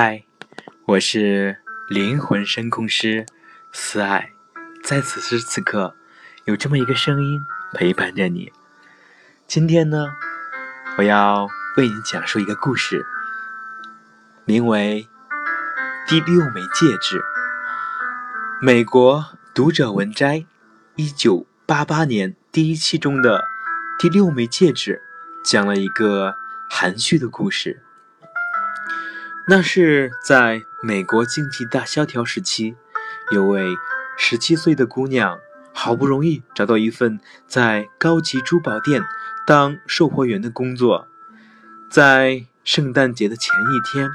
嗨，我是灵魂声控师思爱，在此时此刻，有这么一个声音陪伴着你。今天呢，我要为你讲述一个故事，名为《第六枚戒指》。美国读者文摘，一九八八年第一期中的《第六枚戒指》，讲了一个含蓄的故事。那是在美国经济大萧条时期，有位十七岁的姑娘，好不容易找到一份在高级珠宝店当售货员的工作。在圣诞节的前一天，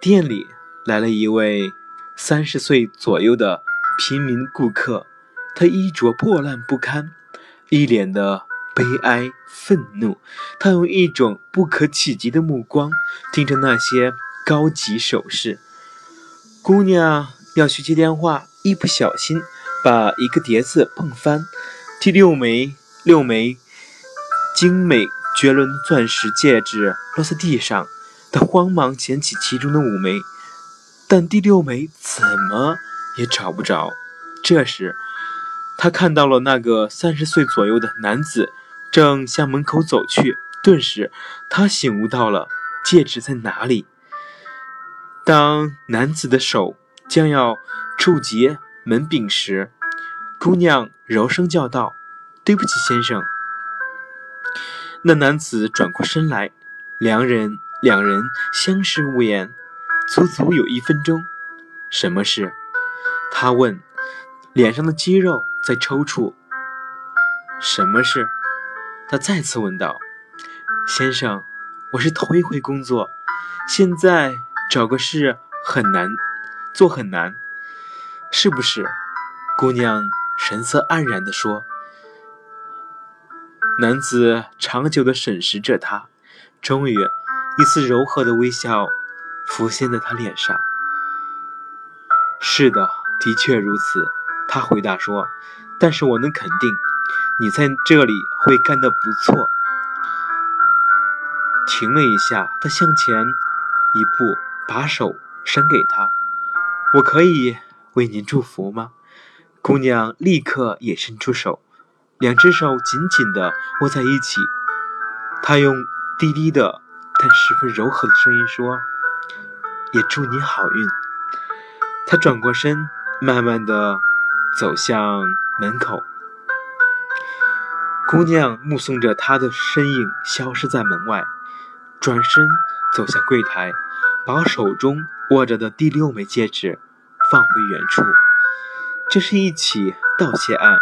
店里来了一位三十岁左右的平民顾客，他衣着破烂不堪，一脸的悲哀愤怒。他用一种不可企及的目光盯着那些。高级首饰，姑娘要去接电话，一不小心把一个碟子碰翻，第六枚六枚精美绝伦的钻石戒指落在地上，她慌忙捡起其中的五枚，但第六枚怎么也找不着。这时，她看到了那个三十岁左右的男子正向门口走去，顿时她醒悟到了戒指在哪里。当男子的手将要触及门柄时，姑娘柔声叫道：“对不起，先生。”那男子转过身来，两人两人相视无言，足足有一分钟。什么事？他问，脸上的肌肉在抽搐。什么事？他再次问道：“先生，我是头一回工作，现在。”找个事很难，做很难，是不是？姑娘神色黯然地说。男子长久地审视着她，终于，一丝柔和的微笑浮现在她脸上。是的，的确如此，他回答说。但是我能肯定，你在这里会干得不错。停了一下，他向前一步。把手伸给他，我可以为您祝福吗？姑娘立刻也伸出手，两只手紧紧地握在一起。她用低低的但十分柔和的声音说：“也祝你好运。”她转过身，慢慢地走向门口。姑娘目送着他的身影消失在门外，转身走向柜台。把手中握着的第六枚戒指放回原处。这是一起盗窃案，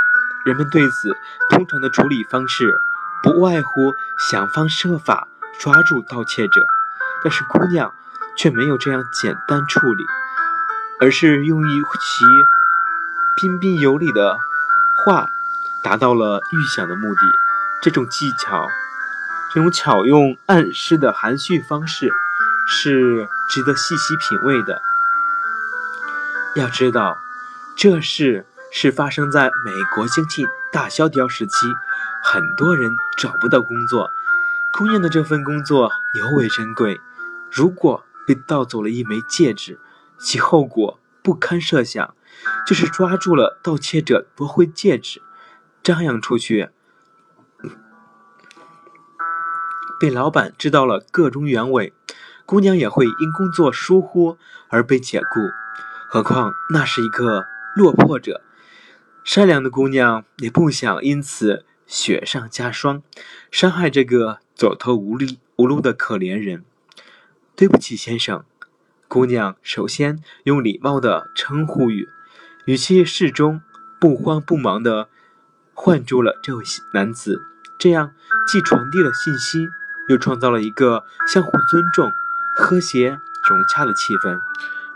人们对此通常的处理方式不外乎想方设法抓住盗窃者，但是姑娘却没有这样简单处理，而是用一其彬彬有礼的话达到了预想的目的。这种技巧，这种巧用暗示的含蓄方式。是值得细细品味的。要知道，这事是发生在美国经济大萧条时期，很多人找不到工作。姑娘的这份工作尤为珍贵。如果被盗走了一枚戒指，其后果不堪设想。就是抓住了盗窃者夺回戒指，张扬出去，被老板知道了个中原委。姑娘也会因工作疏忽而被解雇，何况那是一个落魄者。善良的姑娘也不想因此雪上加霜，伤害这个走投无力无路的可怜人。对不起，先生。姑娘首先用礼貌的称呼语，语气适中，不慌不忙地唤住了这位男子。这样既传递了信息，又创造了一个相互尊重。和谐融洽的气氛。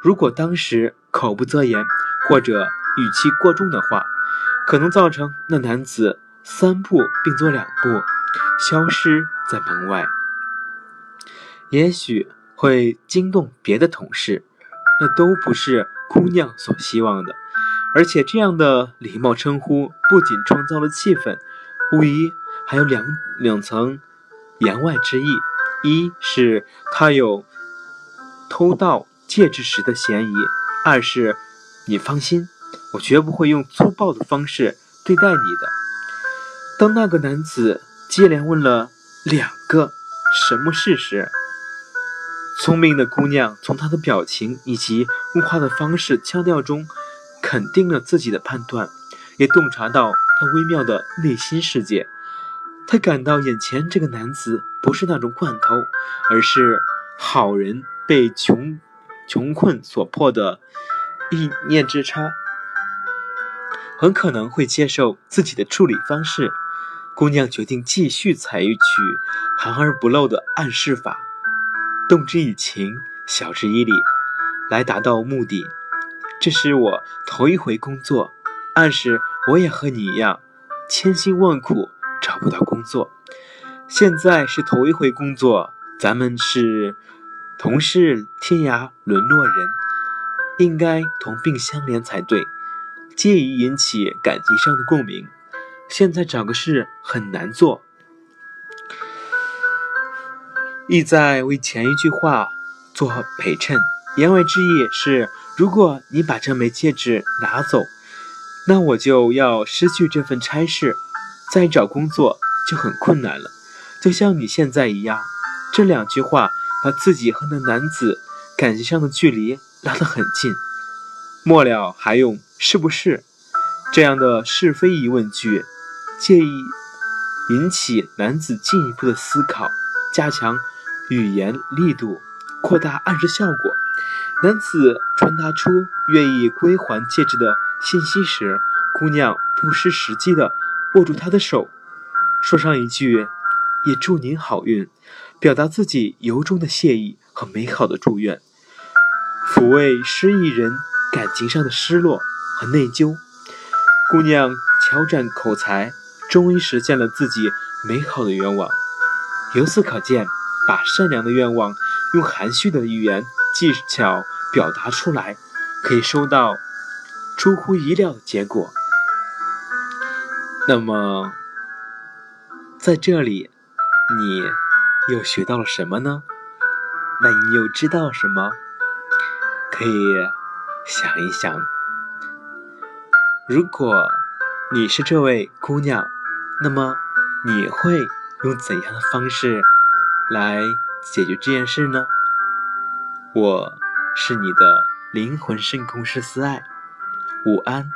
如果当时口不择言，或者语气过重的话，可能造成那男子三步并作两步，消失在门外。也许会惊动别的同事，那都不是姑娘所希望的。而且这样的礼貌称呼，不仅创造了气氛，无疑还有两两层言外之意：一是他有。偷盗戒指时的嫌疑；二是，你放心，我绝不会用粗暴的方式对待你的。当那个男子接连问了两个“什么事”时，聪明的姑娘从他的表情以及问话的方式、腔调中，肯定了自己的判断，也洞察到他微妙的内心世界。她感到眼前这个男子不是那种惯偷，而是好人被穷穷困所迫的一念之差，很可能会接受自己的处理方式。姑娘决定继续采取含而不露的暗示法，动之以情，晓之以理，来达到目的。这是我头一回工作，暗示我也和你一样，千辛万苦。找不到工作，现在是头一回工作，咱们是同是天涯沦落人，应该同病相怜才对，介意引起感情上的共鸣。现在找个事很难做，意在为前一句话做陪衬。言外之意是，如果你把这枚戒指拿走，那我就要失去这份差事。再找工作就很困难了，就像你现在一样。这两句话把自己和那男子感情上的距离拉得很近，末了还用“是不是”这样的是非疑问句，介意引起男子进一步的思考，加强语言力度，扩大暗示效果。男子传达出愿意归还戒指的信息时，姑娘不失时机地。握住他的手，说上一句“也祝您好运”，表达自己由衷的谢意和美好的祝愿，抚慰失意人感情上的失落和内疚。姑娘巧展口才，终于实现了自己美好的愿望。由此可见，把善良的愿望用含蓄的语言技巧表达出来，可以收到出乎意料的结果。那么，在这里，你又学到了什么呢？那你又知道什么？可以想一想。如果你是这位姑娘，那么你会用怎样的方式来解决这件事呢？我是你的灵魂深空师思爱，午安。